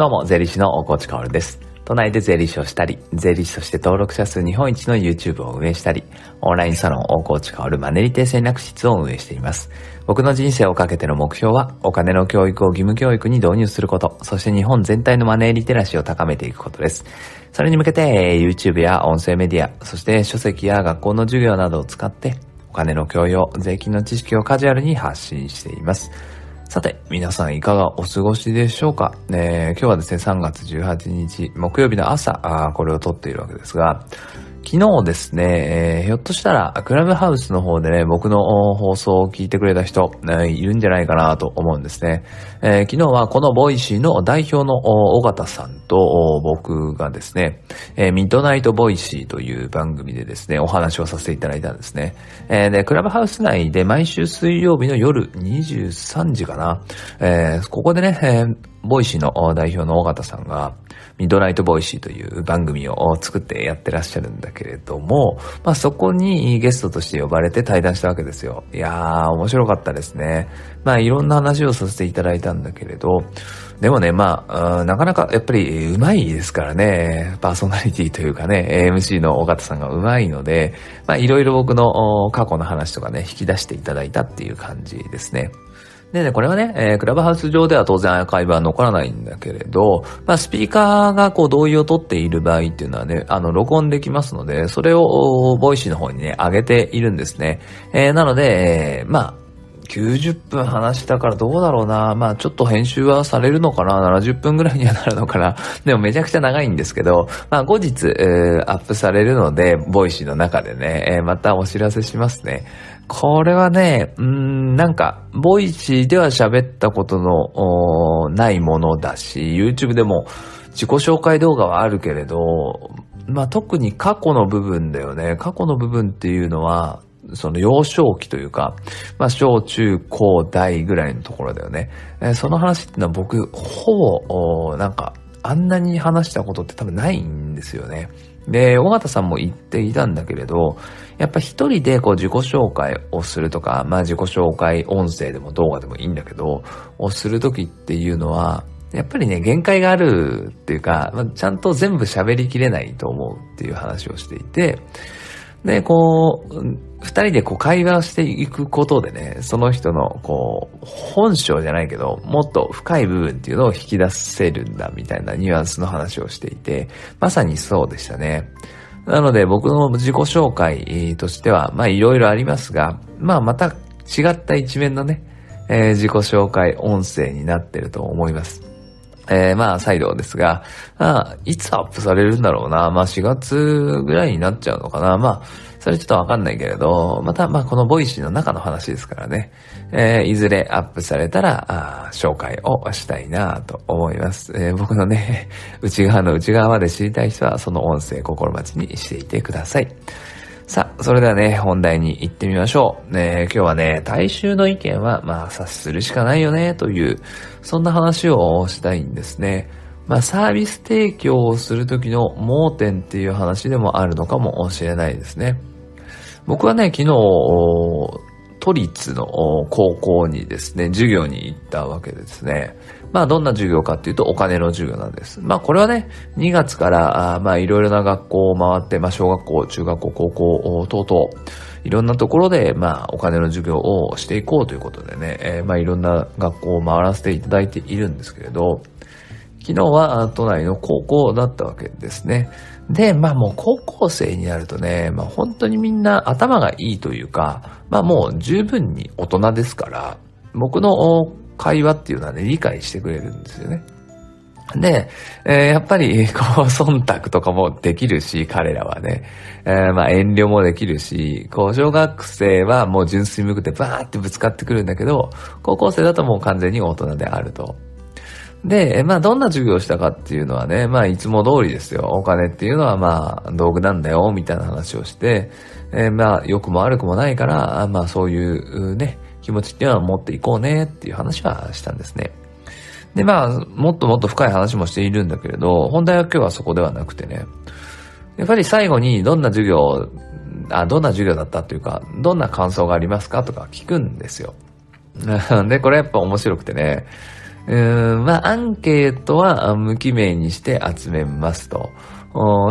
どうも、税理士の大河内かおるです。都内で税理士をしたり、税理士として登録者数日本一の YouTube を運営したり、オンラインサロン大河内かおるマネリテ戦略室を運営しています。僕の人生をかけての目標は、お金の教育を義務教育に導入すること、そして日本全体のマネーリテラシーを高めていくことです。それに向けて、YouTube や音声メディア、そして書籍や学校の授業などを使って、お金の教養、税金の知識をカジュアルに発信しています。さて、皆さんいかがお過ごしでしょうか、ね、今日はですね、3月18日、木曜日の朝、これを撮っているわけですが、昨日ですね、えー、ひょっとしたら、クラブハウスの方でね、僕の放送を聞いてくれた人、ね、いるんじゃないかなと思うんですね。えー、昨日はこの Voicy の代表の緒方さんと僕がですね、え、 Midnight Voicy という番組でですね、お話をさせていただいたんですね。え、で、クラブハウス内で毎週水曜日の夜23時かな、え、ここでね、え、 Voicy の代表の緒方さんが、 Midnight Voicy という番組を作ってやってらっしゃるんだけれども、まあそこにゲストとして呼ばれて対談したわけですよ。いやー、面白かったですね。まあいろんな話をさせていただいたんだけれど、でもね、まあ、なかなかやっぱり上手いですからね、パーソナリティというかね、MC の緒方さんが上手いので、まあいろいろ僕の過去の話とかね、引き出していただいたっていう感じですね。でね、これはね、えー、クラブハウス上では当然アーカイブは残らないんだけれど、まあ、スピーカーがこう同意を取っている場合っていうのはね、あの、録音できますので、それを、 Voicy の方にね、上げているんですね。えー、なので、えー、まあ、90分話したからどうだろうな。まあちょっと編集はされるのかな ?70 分ぐらいにはなるのかな でもめちゃくちゃ長いんですけど、まあ後日、えー、アップされるので、 Voicy の中でね、えー、またお知らせしますね。これはね、うん、なんか、 Voicy では喋ったことのないものだし、YouTube でも自己紹介動画はあるけれど、まあ特に過去の部分だよね。過去の部分っていうのは、その幼少期というか、まあ小中高大ぐらいのところだよね。えー、その話ってのは僕、ほぼ、なんか、あんなに話したことって多分ないんですよね。で、尾形さんも言っていたんだけれど、やっぱ一人でこう自己紹介をするとか、まあ自己紹介音声でも動画でもいいんだけど、をするときっていうのは、やっぱりね、限界があるっていうか、まあ、ちゃんと全部喋りきれないと思うっていう話をしていて、で、こう、二人でこう会話をしていくことでね、その人のこう、本性じゃないけど、もっと深い部分っていうのを引き出せるんだみたいなニュアンスの話をしていて、まさにそうでしたね。なので僕の自己紹介としては、まあいろいろありますが、まあまた違った一面のね、えー、自己紹介音声になってると思います。えー、まあ、再度ですが、まあ、いつアップされるんだろうな。まあ、4月ぐらいになっちゃうのかな。まあ、それちょっとわかんないけれど、また、まあ、この Voicy の中の話ですからね。えー、いずれアップされたら、あ紹介をしたいなと思います。えー、僕のね、内側の内側まで知りたい人は、その音声心待ちにしていてください。さあ、それではね、本題に行ってみましょう。ね、今日はね、大衆の意見は、まあ、察するしかないよね、という、そんな話をしたいんですね。まあ、サービス提供をするときの盲点っていう話でもあるのかもしれないですね。僕はね、昨日、都立の高校にですね、授業に行ったわけですね。まあどんな授業かっていうとお金の授業なんです。まあこれはね、2月からあまあいろいろな学校を回って、まあ小学校、中学校、高校等々、いろんなところでまあお金の授業をしていこうということでね、えー、まあいろんな学校を回らせていただいているんですけれど、昨日は都内の高校だったわけですね。で、まあもう高校生になるとね、まあ本当にみんな頭がいいというか、まあもう十分に大人ですから、僕の会話っていうのはね、理解してくれるんですよね。で、えー、やっぱり、こう、忖度とかもできるし、彼らはね。えー、まあ、遠慮もできるし、こう、小学生はもう純粋無垢でバーってぶつかってくるんだけど、高校生だともう完全に大人であると。で、まあ、どんな授業をしたかっていうのはね、まあ、いつも通りですよ。お金っていうのはまあ、道具なんだよ、みたいな話をして、えー、まあ、良くも悪くもないから、まあ、そういうね、気持ちっていうのは持っていこうねっていう話はしたんですね。で、まあ、もっともっと深い話もしているんだけれど、本題は今日はそこではなくてね、やっぱり最後にどんな授業、あ、どんな授業だったというか、どんな感想がありますかとか聞くんですよ。で、これやっぱ面白くてね、うーん、まあ、アンケートは無記名にして集めますと。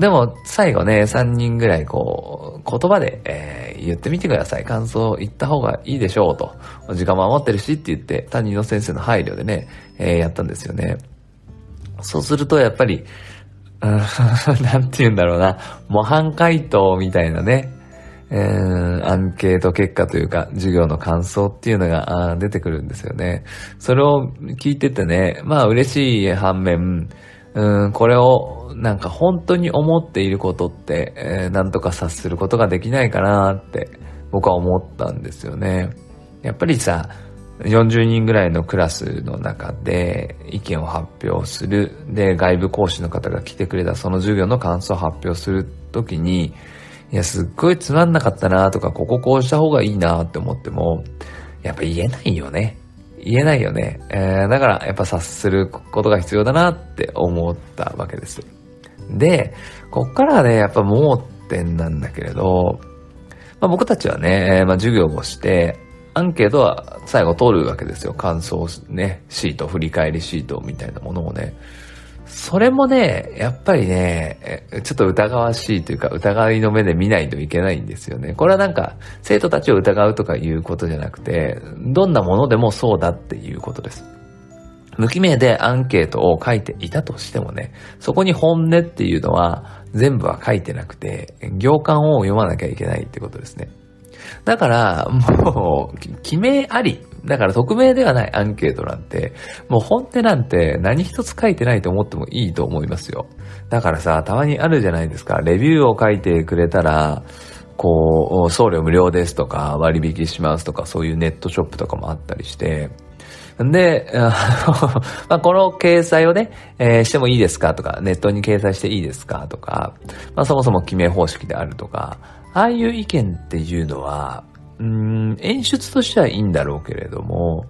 でも、最後ね、3人ぐらいこう、言葉で、えー、言ってみてください。感想言った方がいいでしょうと。時間守ってるしって言って、担任の先生の配慮でね、えー、やったんですよね。そうすると、やっぱり、なんて言うんだろうな、模範回答みたいなね、えー、アンケート結果というか、授業の感想っていうのが出てくるんですよね。それを聞いててね、まあ嬉しい反面、うん、これをなんか本当に思っていることって、えー、なんとか察することができないかなって僕は思ったんですよね。やっぱりさ、40人ぐらいのクラスの中で意見を発表する。で、外部講師の方が来てくれたその授業の感想を発表するときに、いや、すっごいつまんなかったなとか、こここうした方がいいなって思っても、やっぱ言えないよね。言えないよね。えー、だからやっぱ察することが必要だなって思ったわけです。で、こっからはね、やっぱ盲点なんだけれど、まあ、僕たちはね、まあ、授業をして、アンケートは最後通るわけですよ。感想ね、シート、振り返りシートみたいなものをね。それもね、やっぱりね、ちょっと疑わしいというか、疑いの目で見ないといけないんですよね。これはなんか、生徒たちを疑うとかいうことじゃなくて、どんなものでもそうだっていうことです。無記名でアンケートを書いていたとしてもね、そこに本音っていうのは全部は書いてなくて、行間を読まなきゃいけないってことですね。だから、もう、記名あり。だから匿名ではないアンケートなんて、もう本音なんて何一つ書いてないと思ってもいいと思いますよ。だからさ、たまにあるじゃないですか。レビューを書いてくれたら、こう、送料無料ですとか、割引しますとか、そういうネットショップとかもあったりして、んで、まあ、この掲載をね、えー、してもいいですかとか、ネットに掲載していいですかとか、まあ、そもそも記名方式であるとか、ああいう意見っていうのは、うん、演出としてはいいんだろうけれども、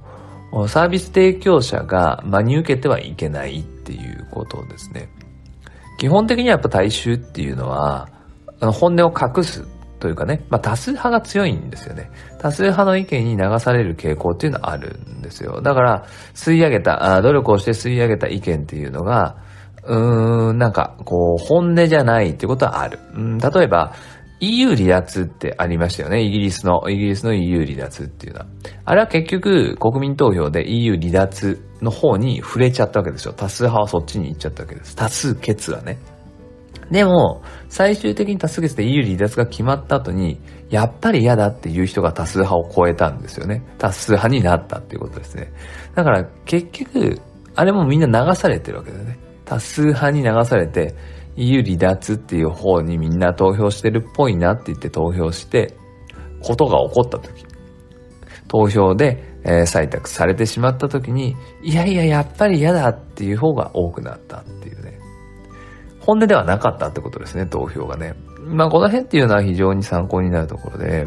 サービス提供者が真に受けてはいけないっていうことですね。基本的にはやっぱ大衆っていうのは、あの本音を隠すというかね、まあ多数派が強いんですよね。多数派の意見に流される傾向っていうのはあるんですよ。だから、吸い上げた、努力をして吸い上げた意見っていうのが、うーん、なんか、こう、本音じゃないってことはある。うん、例えば、EU 離脱ってありましたよね。イギリスの、イギリスの EU 離脱っていうのは。あれは結局、国民投票で EU 離脱の方に触れちゃったわけですよ。多数派はそっちに行っちゃったわけです。多数決はね。でも、最終的に多数決で EU 離脱が決まった後に、やっぱり嫌だっていう人が多数派を超えたんですよね。多数派になったっていうことですね。だから結局、あれもみんな流されてるわけだよね。多数派に流されて、EU 離脱っていう方にみんな投票してるっぽいなって言って投票して、ことが起こった時、投票で、え、採択されてしまった時に、いやいや、やっぱり嫌だっていう方が多くなったっていうね。本音ではなかったってことですね、投票がね。まあ、この辺っていうのは非常に参考になるところで、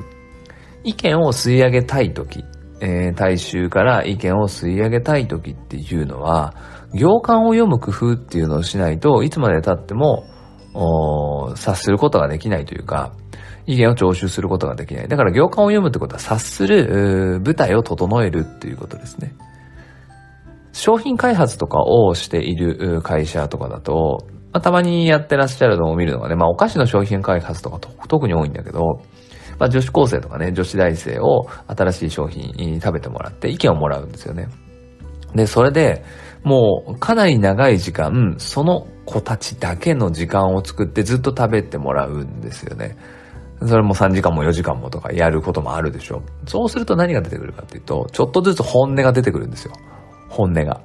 意見を吸い上げたい時、えー、大衆から意見を吸い上げたい時っていうのは、行間を読む工夫っていうのをしないといつまで経っても、察することができないというか、意見を聴取することができない。だから行間を読むってことは察する舞台を整えるっていうことですね。商品開発とかをしている会社とかだと、まあ、たまにやってらっしゃるのを見るのがね、まあお菓子の商品開発とか特に多いんだけど、まあ女子高生とかね、女子大生を新しい商品に食べてもらって意見をもらうんですよね。で、それで、もうかなり長い時間、その子たちだけの時間を作ってずっと食べてもらうんですよね。それも3時間も4時間もとかやることもあるでしょ。そうすると何が出てくるかっていうと、ちょっとずつ本音が出てくるんですよ。本音が。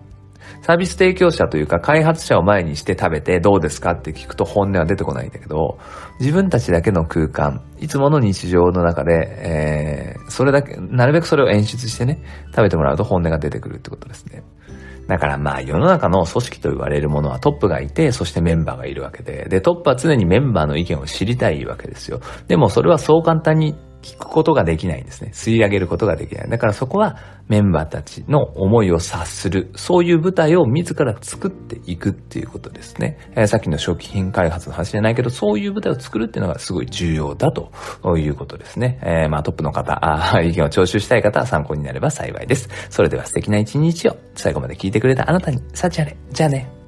サービス提供者というか開発者を前にして食べてどうですかって聞くと本音は出てこないんだけど、自分たちだけの空間、いつもの日常の中で、えー、それだけ、なるべくそれを演出してね、食べてもらうと本音が出てくるってことですね。だからまあ世の中の組織と言われるものはトップがいて、そしてメンバーがいるわけで、で、トップは常にメンバーの意見を知りたいわけですよ。でもそれはそう簡単に聞くことができないんですね。吸い上げることができない。だからそこはメンバーたちの思いを察する、そういう舞台を自ら作っていくっていうことですね。えー、さっきの初期品開発の話じゃないけど、そういう舞台を作るっていうのがすごい重要だということですね。えー、まあトップの方、あ意見を聴取したい方は参考になれば幸いです。それでは素敵な一日を最後まで聞いてくれたあなたに、幸あれ。じゃあね。